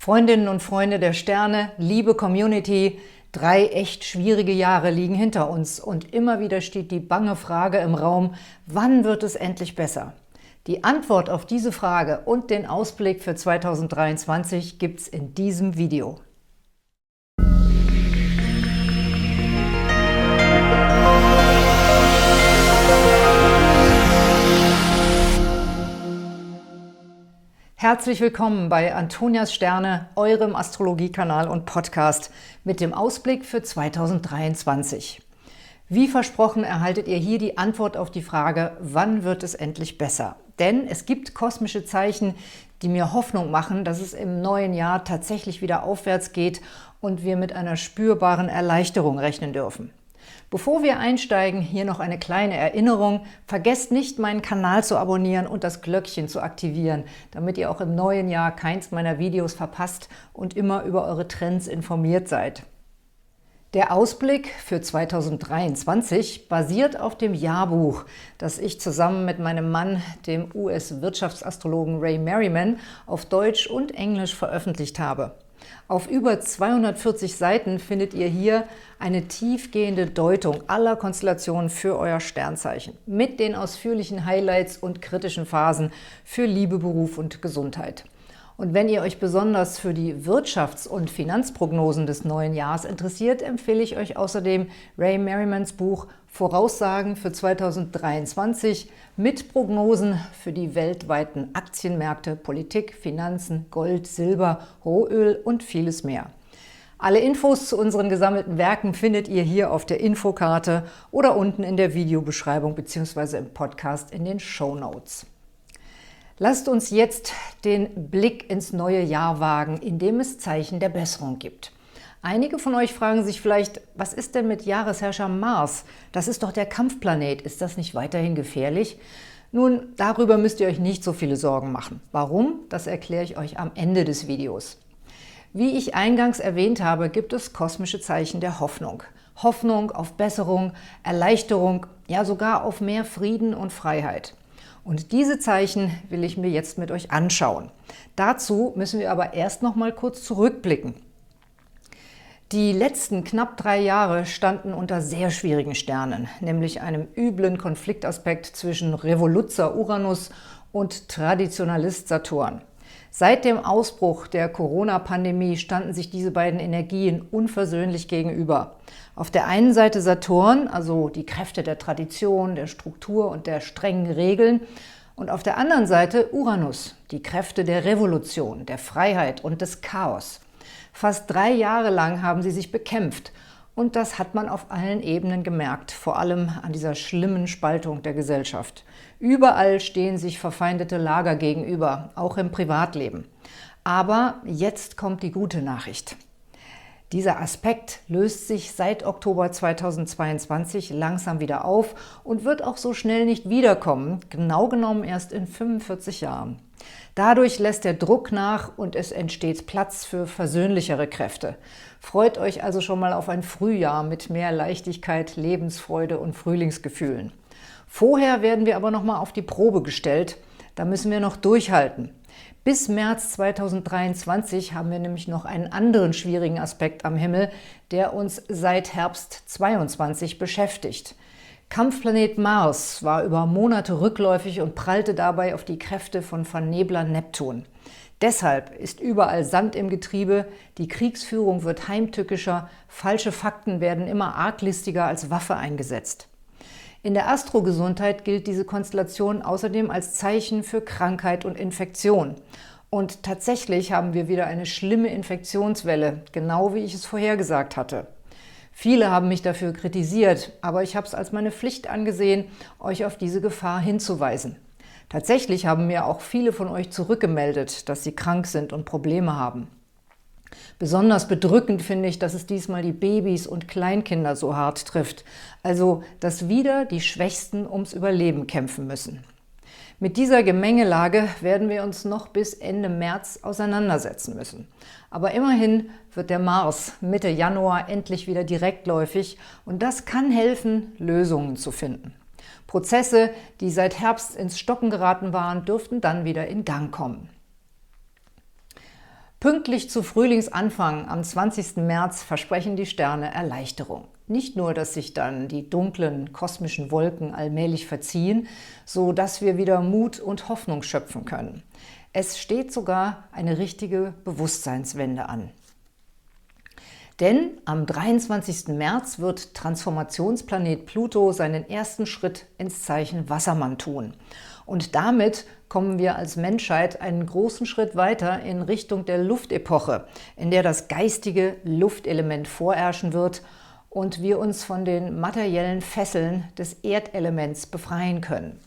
Freundinnen und Freunde der Sterne, liebe Community, drei echt schwierige Jahre liegen hinter uns und immer wieder steht die bange Frage im Raum, wann wird es endlich besser? Die Antwort auf diese Frage und den Ausblick für 2023 gibt's in diesem Video. Herzlich willkommen bei Antonias Sterne, eurem Astrologiekanal und Podcast mit dem Ausblick für 2023. Wie versprochen erhaltet ihr hier die Antwort auf die Frage, wann wird es endlich besser? Denn es gibt kosmische Zeichen, die mir Hoffnung machen, dass es im neuen Jahr tatsächlich wieder aufwärts geht und wir mit einer spürbaren Erleichterung rechnen dürfen. Bevor wir einsteigen, hier noch eine kleine Erinnerung. Vergesst nicht, meinen Kanal zu abonnieren und das Glöckchen zu aktivieren, damit ihr auch im neuen Jahr keins meiner Videos verpasst und immer über eure Trends informiert seid. Der Ausblick für 2023 basiert auf dem Jahrbuch, das ich zusammen mit meinem Mann, dem US-Wirtschaftsastrologen Ray Merriman, auf Deutsch und Englisch veröffentlicht habe. Auf über 240 Seiten findet ihr hier eine tiefgehende Deutung aller Konstellationen für euer Sternzeichen mit den ausführlichen Highlights und kritischen Phasen für Liebe, Beruf und Gesundheit. Und wenn ihr euch besonders für die Wirtschafts- und Finanzprognosen des neuen Jahres interessiert, empfehle ich euch außerdem Ray Merrimans Buch Voraussagen für 2023 mit Prognosen für die weltweiten Aktienmärkte, Politik, Finanzen, Gold, Silber, Rohöl und vieles mehr. Alle Infos zu unseren gesammelten Werken findet ihr hier auf der Infokarte oder unten in der Videobeschreibung bzw. im Podcast in den Show Notes. Lasst uns jetzt den Blick ins neue Jahr wagen, in dem es Zeichen der Besserung gibt. Einige von euch fragen sich vielleicht, was ist denn mit Jahresherrscher Mars? Das ist doch der Kampfplanet. Ist das nicht weiterhin gefährlich? Nun, darüber müsst ihr euch nicht so viele Sorgen machen. Warum? Das erkläre ich euch am Ende des Videos. Wie ich eingangs erwähnt habe, gibt es kosmische Zeichen der Hoffnung. Hoffnung auf Besserung, Erleichterung, ja sogar auf mehr Frieden und Freiheit. Und diese Zeichen will ich mir jetzt mit euch anschauen. Dazu müssen wir aber erst noch mal kurz zurückblicken. Die letzten knapp drei Jahre standen unter sehr schwierigen Sternen, nämlich einem üblen Konfliktaspekt zwischen Revoluzzer Uranus und Traditionalist Saturn. Seit dem Ausbruch der Corona-Pandemie standen sich diese beiden Energien unversöhnlich gegenüber. Auf der einen Seite Saturn, also die Kräfte der Tradition, der Struktur und der strengen Regeln, und auf der anderen Seite Uranus, die Kräfte der Revolution, der Freiheit und des Chaos. Fast drei Jahre lang haben sie sich bekämpft und das hat man auf allen Ebenen gemerkt, vor allem an dieser schlimmen Spaltung der Gesellschaft. Überall stehen sich verfeindete Lager gegenüber, auch im Privatleben. Aber jetzt kommt die gute Nachricht. Dieser Aspekt löst sich seit Oktober 2022 langsam wieder auf und wird auch so schnell nicht wiederkommen, genau genommen erst in 45 Jahren. Dadurch lässt der Druck nach und es entsteht Platz für versöhnlichere Kräfte. Freut euch also schon mal auf ein Frühjahr mit mehr Leichtigkeit, Lebensfreude und Frühlingsgefühlen. Vorher werden wir aber noch mal auf die Probe gestellt. Da müssen wir noch durchhalten. Bis März 2023 haben wir nämlich noch einen anderen schwierigen Aspekt am Himmel, der uns seit Herbst 22 beschäftigt. Kampfplanet Mars war über Monate rückläufig und prallte dabei auf die Kräfte von Vernebler Neptun. Deshalb ist überall Sand im Getriebe, die Kriegsführung wird heimtückischer, falsche Fakten werden immer arglistiger als Waffe eingesetzt. In der Astrogesundheit gilt diese Konstellation außerdem als Zeichen für Krankheit und Infektion. Und tatsächlich haben wir wieder eine schlimme Infektionswelle, genau wie ich es vorhergesagt hatte. Viele haben mich dafür kritisiert, aber ich habe es als meine Pflicht angesehen, euch auf diese Gefahr hinzuweisen. Tatsächlich haben mir auch viele von euch zurückgemeldet, dass sie krank sind und Probleme haben. Besonders bedrückend finde ich, dass es diesmal die Babys und Kleinkinder so hart trifft, also dass wieder die Schwächsten ums Überleben kämpfen müssen. Mit dieser Gemengelage werden wir uns noch bis Ende März auseinandersetzen müssen. Aber immerhin wird der Mars Mitte Januar endlich wieder direktläufig und das kann helfen, Lösungen zu finden. Prozesse, die seit Herbst ins Stocken geraten waren, dürften dann wieder in Gang kommen. Pünktlich zu Frühlingsanfang am 20. März versprechen die Sterne Erleichterung. Nicht nur, dass sich dann die dunklen kosmischen Wolken allmählich verziehen, so dass wir wieder Mut und Hoffnung schöpfen können. Es steht sogar eine richtige Bewusstseinswende an. Denn am 23. März wird Transformationsplanet Pluto seinen ersten Schritt ins Zeichen Wassermann tun. Und damit kommen wir als Menschheit einen großen Schritt weiter in Richtung der Luftepoche, in der das geistige Luftelement vorherrschen wird und wir uns von den materiellen Fesseln des Erdelements befreien können.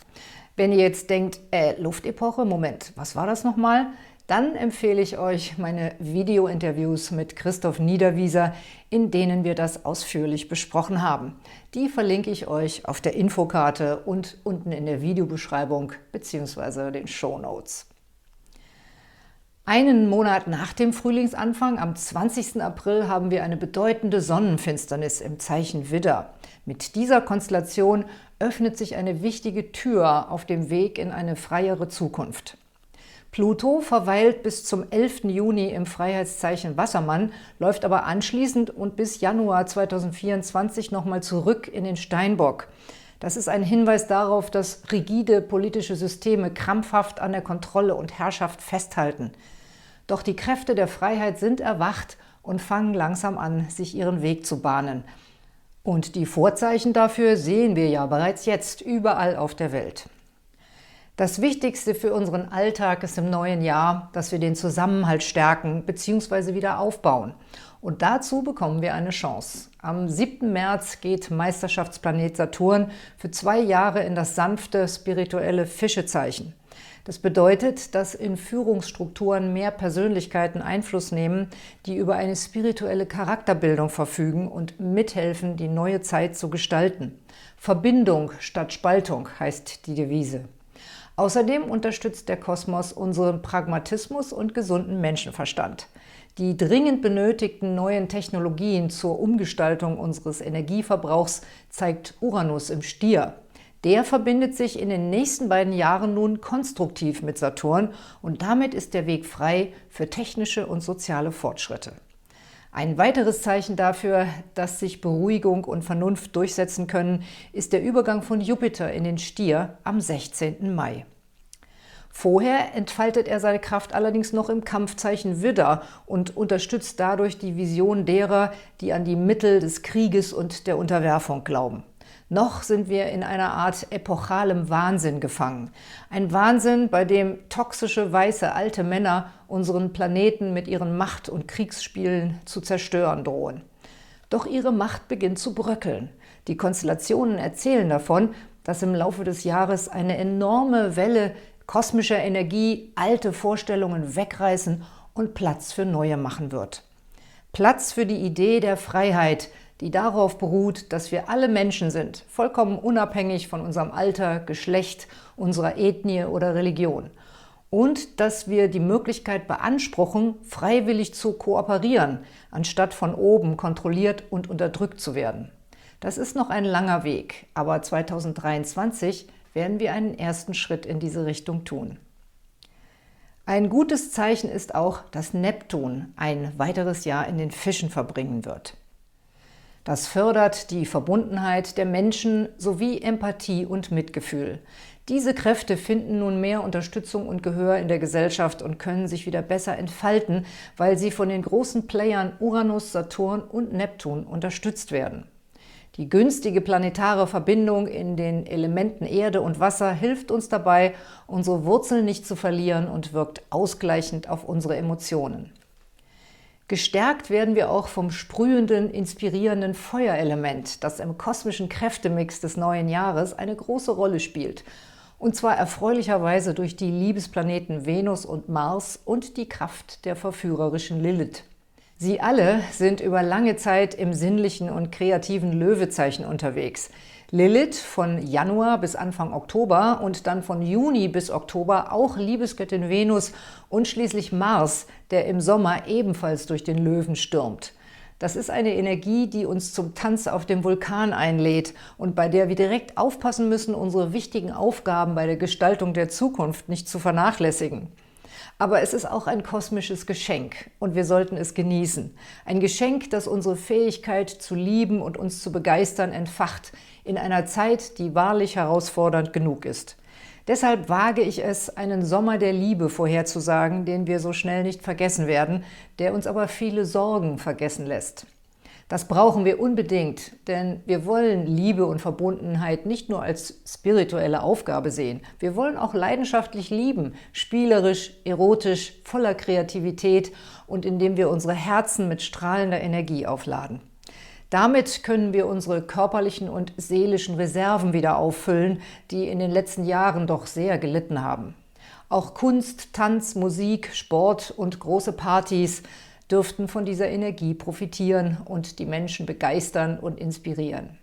Wenn ihr jetzt denkt, äh, Luftepoche, Moment, was war das nochmal? Dann empfehle ich euch meine Video-Interviews mit Christoph Niederwieser, in denen wir das ausführlich besprochen haben. Die verlinke ich euch auf der Infokarte und unten in der Videobeschreibung bzw. den Show Notes. Einen Monat nach dem Frühlingsanfang, am 20. April, haben wir eine bedeutende Sonnenfinsternis im Zeichen Widder. Mit dieser Konstellation öffnet sich eine wichtige Tür auf dem Weg in eine freiere Zukunft. Pluto verweilt bis zum 11. Juni im Freiheitszeichen Wassermann, läuft aber anschließend und bis Januar 2024 nochmal zurück in den Steinbock. Das ist ein Hinweis darauf, dass rigide politische Systeme krampfhaft an der Kontrolle und Herrschaft festhalten. Doch die Kräfte der Freiheit sind erwacht und fangen langsam an, sich ihren Weg zu bahnen. Und die Vorzeichen dafür sehen wir ja bereits jetzt überall auf der Welt. Das Wichtigste für unseren Alltag ist im neuen Jahr, dass wir den Zusammenhalt stärken bzw. wieder aufbauen. Und dazu bekommen wir eine Chance. Am 7. März geht Meisterschaftsplanet Saturn für zwei Jahre in das sanfte, spirituelle Fischezeichen. Das bedeutet, dass in Führungsstrukturen mehr Persönlichkeiten Einfluss nehmen, die über eine spirituelle Charakterbildung verfügen und mithelfen, die neue Zeit zu gestalten. Verbindung statt Spaltung heißt die Devise. Außerdem unterstützt der Kosmos unseren Pragmatismus und gesunden Menschenverstand. Die dringend benötigten neuen Technologien zur Umgestaltung unseres Energieverbrauchs zeigt Uranus im Stier. Der verbindet sich in den nächsten beiden Jahren nun konstruktiv mit Saturn und damit ist der Weg frei für technische und soziale Fortschritte. Ein weiteres Zeichen dafür, dass sich Beruhigung und Vernunft durchsetzen können, ist der Übergang von Jupiter in den Stier am 16. Mai. Vorher entfaltet er seine Kraft allerdings noch im Kampfzeichen Widder und unterstützt dadurch die Vision derer, die an die Mittel des Krieges und der Unterwerfung glauben. Noch sind wir in einer Art epochalem Wahnsinn gefangen. Ein Wahnsinn, bei dem toxische, weiße, alte Männer unseren Planeten mit ihren Macht- und Kriegsspielen zu zerstören drohen. Doch ihre Macht beginnt zu bröckeln. Die Konstellationen erzählen davon, dass im Laufe des Jahres eine enorme Welle kosmischer Energie alte Vorstellungen wegreißen und Platz für neue machen wird. Platz für die Idee der Freiheit, die darauf beruht, dass wir alle Menschen sind, vollkommen unabhängig von unserem Alter, Geschlecht, unserer Ethnie oder Religion. Und dass wir die Möglichkeit beanspruchen, freiwillig zu kooperieren, anstatt von oben kontrolliert und unterdrückt zu werden. Das ist noch ein langer Weg, aber 2023 werden wir einen ersten Schritt in diese Richtung tun. Ein gutes Zeichen ist auch, dass Neptun ein weiteres Jahr in den Fischen verbringen wird. Das fördert die Verbundenheit der Menschen sowie Empathie und Mitgefühl. Diese Kräfte finden nun mehr Unterstützung und Gehör in der Gesellschaft und können sich wieder besser entfalten, weil sie von den großen Playern Uranus, Saturn und Neptun unterstützt werden. Die günstige planetare Verbindung in den Elementen Erde und Wasser hilft uns dabei, unsere Wurzeln nicht zu verlieren und wirkt ausgleichend auf unsere Emotionen. Gestärkt werden wir auch vom sprühenden, inspirierenden Feuerelement, das im kosmischen Kräftemix des neuen Jahres eine große Rolle spielt. Und zwar erfreulicherweise durch die Liebesplaneten Venus und Mars und die Kraft der verführerischen Lilith. Sie alle sind über lange Zeit im sinnlichen und kreativen Löwezeichen unterwegs – Lilith von Januar bis Anfang Oktober und dann von Juni bis Oktober auch Liebesgöttin Venus und schließlich Mars, der im Sommer ebenfalls durch den Löwen stürmt. Das ist eine Energie, die uns zum Tanz auf dem Vulkan einlädt und bei der wir direkt aufpassen müssen, unsere wichtigen Aufgaben bei der Gestaltung der Zukunft nicht zu vernachlässigen. Aber es ist auch ein kosmisches Geschenk und wir sollten es genießen. Ein Geschenk, das unsere Fähigkeit zu lieben und uns zu begeistern entfacht in einer Zeit, die wahrlich herausfordernd genug ist. Deshalb wage ich es, einen Sommer der Liebe vorherzusagen, den wir so schnell nicht vergessen werden, der uns aber viele Sorgen vergessen lässt. Das brauchen wir unbedingt, denn wir wollen Liebe und Verbundenheit nicht nur als spirituelle Aufgabe sehen. Wir wollen auch leidenschaftlich lieben, spielerisch, erotisch, voller Kreativität und indem wir unsere Herzen mit strahlender Energie aufladen. Damit können wir unsere körperlichen und seelischen Reserven wieder auffüllen, die in den letzten Jahren doch sehr gelitten haben. Auch Kunst, Tanz, Musik, Sport und große Partys dürften von dieser Energie profitieren und die Menschen begeistern und inspirieren.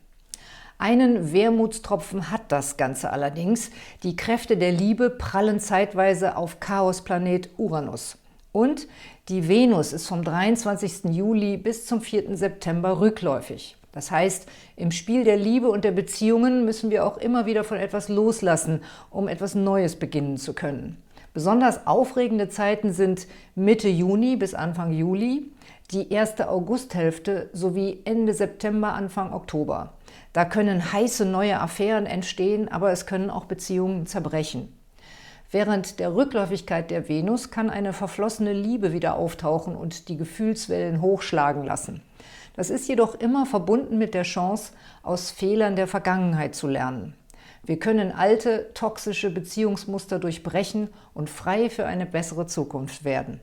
Einen Wermutstropfen hat das Ganze allerdings. Die Kräfte der Liebe prallen zeitweise auf Chaosplanet Uranus. Und die Venus ist vom 23. Juli bis zum 4. September rückläufig. Das heißt, im Spiel der Liebe und der Beziehungen müssen wir auch immer wieder von etwas loslassen, um etwas Neues beginnen zu können. Besonders aufregende Zeiten sind Mitte Juni bis Anfang Juli, die erste Augusthälfte sowie Ende September, Anfang Oktober. Da können heiße neue Affären entstehen, aber es können auch Beziehungen zerbrechen. Während der Rückläufigkeit der Venus kann eine verflossene Liebe wieder auftauchen und die Gefühlswellen hochschlagen lassen. Das ist jedoch immer verbunden mit der Chance, aus Fehlern der Vergangenheit zu lernen. Wir können alte, toxische Beziehungsmuster durchbrechen und frei für eine bessere Zukunft werden.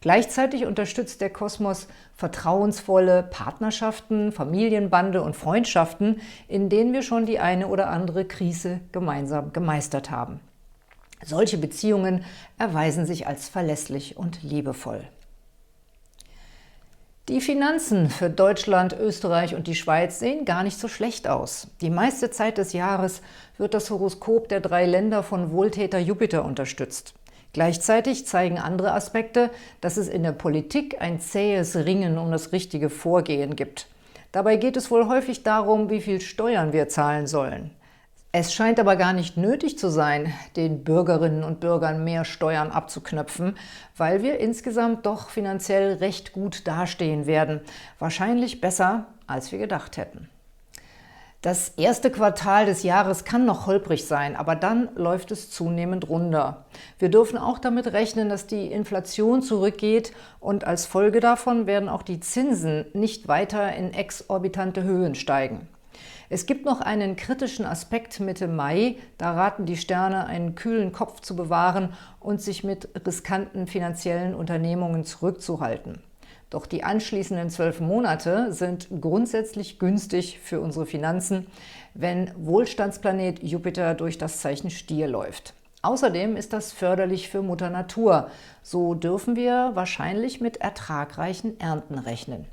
Gleichzeitig unterstützt der Kosmos vertrauensvolle Partnerschaften, Familienbande und Freundschaften, in denen wir schon die eine oder andere Krise gemeinsam gemeistert haben. Solche Beziehungen erweisen sich als verlässlich und liebevoll. Die Finanzen für Deutschland, Österreich und die Schweiz sehen gar nicht so schlecht aus. Die meiste Zeit des Jahres wird das Horoskop der drei Länder von Wohltäter Jupiter unterstützt. Gleichzeitig zeigen andere Aspekte, dass es in der Politik ein zähes Ringen um das richtige Vorgehen gibt. Dabei geht es wohl häufig darum, wie viel Steuern wir zahlen sollen. Es scheint aber gar nicht nötig zu sein, den Bürgerinnen und Bürgern mehr Steuern abzuknöpfen, weil wir insgesamt doch finanziell recht gut dastehen werden. Wahrscheinlich besser, als wir gedacht hätten. Das erste Quartal des Jahres kann noch holprig sein, aber dann läuft es zunehmend runter. Wir dürfen auch damit rechnen, dass die Inflation zurückgeht und als Folge davon werden auch die Zinsen nicht weiter in exorbitante Höhen steigen. Es gibt noch einen kritischen Aspekt Mitte Mai. Da raten die Sterne, einen kühlen Kopf zu bewahren und sich mit riskanten finanziellen Unternehmungen zurückzuhalten. Doch die anschließenden zwölf Monate sind grundsätzlich günstig für unsere Finanzen, wenn Wohlstandsplanet Jupiter durch das Zeichen Stier läuft. Außerdem ist das förderlich für Mutter Natur. So dürfen wir wahrscheinlich mit ertragreichen Ernten rechnen.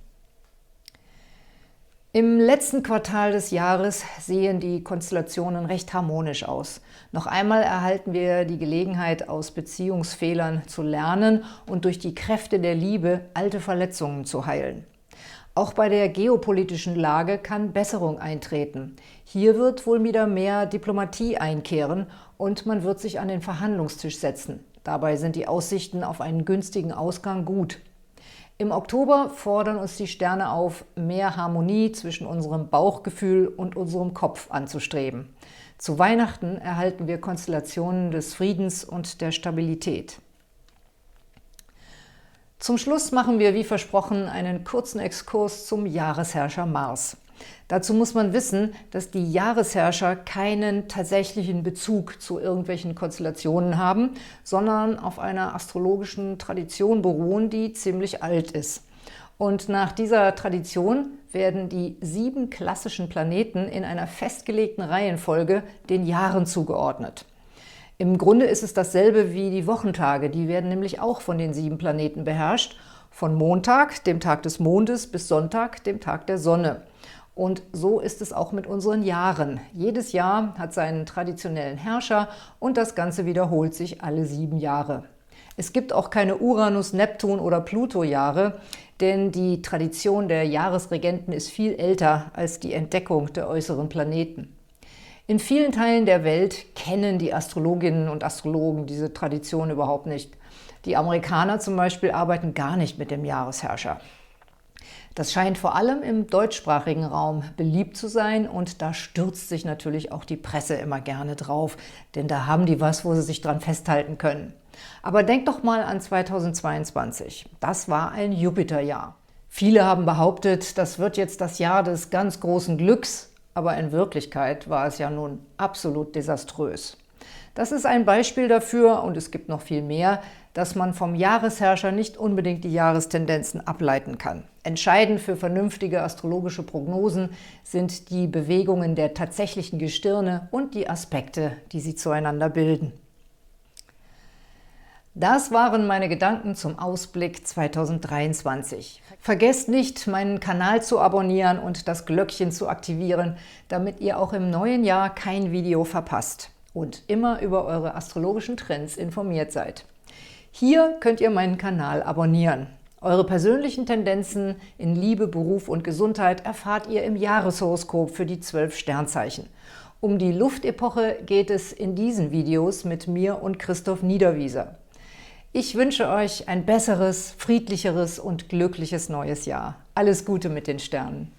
Im letzten Quartal des Jahres sehen die Konstellationen recht harmonisch aus. Noch einmal erhalten wir die Gelegenheit, aus Beziehungsfehlern zu lernen und durch die Kräfte der Liebe alte Verletzungen zu heilen. Auch bei der geopolitischen Lage kann Besserung eintreten. Hier wird wohl wieder mehr Diplomatie einkehren und man wird sich an den Verhandlungstisch setzen. Dabei sind die Aussichten auf einen günstigen Ausgang gut. Im Oktober fordern uns die Sterne auf, mehr Harmonie zwischen unserem Bauchgefühl und unserem Kopf anzustreben. Zu Weihnachten erhalten wir Konstellationen des Friedens und der Stabilität. Zum Schluss machen wir, wie versprochen, einen kurzen Exkurs zum Jahresherrscher Mars. Dazu muss man wissen, dass die Jahresherrscher keinen tatsächlichen Bezug zu irgendwelchen Konstellationen haben, sondern auf einer astrologischen Tradition beruhen, die ziemlich alt ist. Und nach dieser Tradition werden die sieben klassischen Planeten in einer festgelegten Reihenfolge den Jahren zugeordnet. Im Grunde ist es dasselbe wie die Wochentage, die werden nämlich auch von den sieben Planeten beherrscht, von Montag, dem Tag des Mondes, bis Sonntag, dem Tag der Sonne. Und so ist es auch mit unseren Jahren. Jedes Jahr hat seinen traditionellen Herrscher und das Ganze wiederholt sich alle sieben Jahre. Es gibt auch keine Uranus-, Neptun- oder Pluto-Jahre, denn die Tradition der Jahresregenten ist viel älter als die Entdeckung der äußeren Planeten. In vielen Teilen der Welt kennen die Astrologinnen und Astrologen diese Tradition überhaupt nicht. Die Amerikaner zum Beispiel arbeiten gar nicht mit dem Jahresherrscher. Das scheint vor allem im deutschsprachigen Raum beliebt zu sein und da stürzt sich natürlich auch die Presse immer gerne drauf, denn da haben die was, wo sie sich dran festhalten können. Aber denkt doch mal an 2022. Das war ein Jupiterjahr. Viele haben behauptet, das wird jetzt das Jahr des ganz großen Glücks, aber in Wirklichkeit war es ja nun absolut desaströs. Das ist ein Beispiel dafür, und es gibt noch viel mehr, dass man vom Jahresherrscher nicht unbedingt die Jahrestendenzen ableiten kann. Entscheidend für vernünftige astrologische Prognosen sind die Bewegungen der tatsächlichen Gestirne und die Aspekte, die sie zueinander bilden. Das waren meine Gedanken zum Ausblick 2023. Vergesst nicht, meinen Kanal zu abonnieren und das Glöckchen zu aktivieren, damit ihr auch im neuen Jahr kein Video verpasst und immer über eure astrologischen Trends informiert seid. Hier könnt ihr meinen Kanal abonnieren. Eure persönlichen Tendenzen in Liebe, Beruf und Gesundheit erfahrt ihr im Jahreshoroskop für die zwölf Sternzeichen. Um die Luftepoche geht es in diesen Videos mit mir und Christoph Niederwieser. Ich wünsche euch ein besseres, friedlicheres und glückliches neues Jahr. Alles Gute mit den Sternen.